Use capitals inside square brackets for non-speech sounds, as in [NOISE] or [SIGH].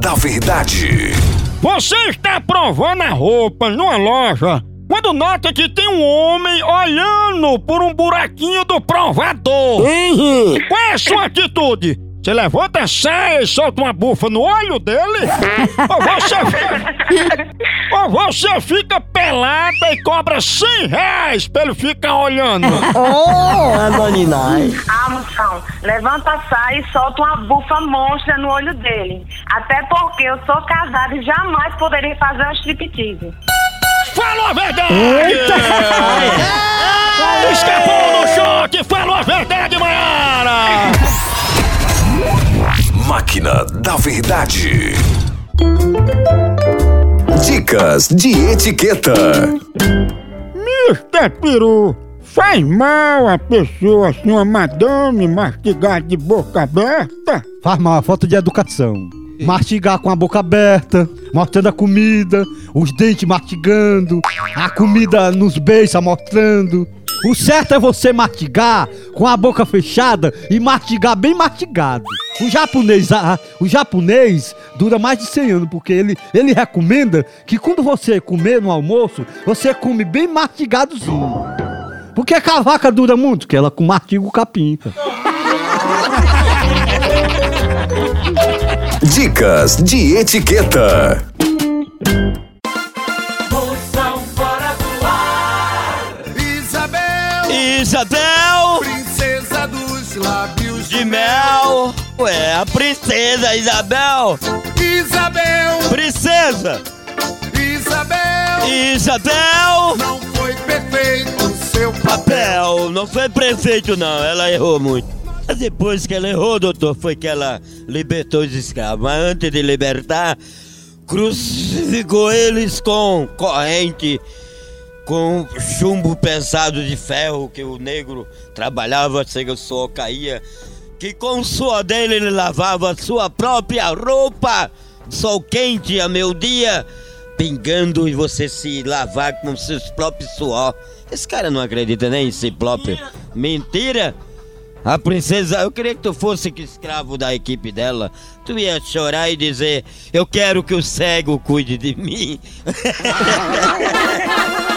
da Verdade. Você está provando a roupa numa loja quando nota que tem um homem olhando por um buraquinho do provador. Qual é a sua atitude? Você levanta a saia e solta uma bufa no olho dele? [LAUGHS] ou, você, ou você fica pelada e cobra 100 reais pra ele ficar olhando? Oh, Anoninai. Levanta a saia e solta uma bufa monstra no olho dele. Até porque eu sou casada e jamais poderei fazer um striptease. Falou a verdade! Escapou no choque! Falou a verdade, Mayara! Máquina da Verdade. Dicas de etiqueta. Mr. Peru, faz mal a pessoa assim, uma madame mastigar de boca aberta? Faz mal, falta de educação. Mastigar com a boca aberta, mostrando a comida, os dentes mastigando, a comida nos beijos mostrando. O certo é você mastigar com a boca fechada e mastigar bem mastigado. O japonês, ah, o japonês dura mais de 100 anos porque ele, ele recomenda que quando você comer no almoço, você come bem mastigadozinho. Porque a cavaca dura muito, que ela com mastiga o capim. Dicas de etiqueta. Moção fora do ar. Isabel, Isabel princesa dos lábios de mel. Ué, a princesa Isabel. Isabel, Princesa Isabel, Isabel. Papel. Não foi prefeito não, ela errou muito. Mas Depois que ela errou, doutor, foi que ela libertou os escravos. Mas antes de libertar, crucificou eles com corrente, com chumbo pesado de ferro que o negro trabalhava, chega o suor caía. Que com o suor dele ele lavava sua própria roupa. Sol quente a meu dia, pingando e você se lavar com seus próprios suor. Esse cara não acredita nem em próprio. Mentira! A princesa, eu queria que tu fosse que escravo da equipe dela. Tu ia chorar e dizer: Eu quero que o cego cuide de mim. [LAUGHS]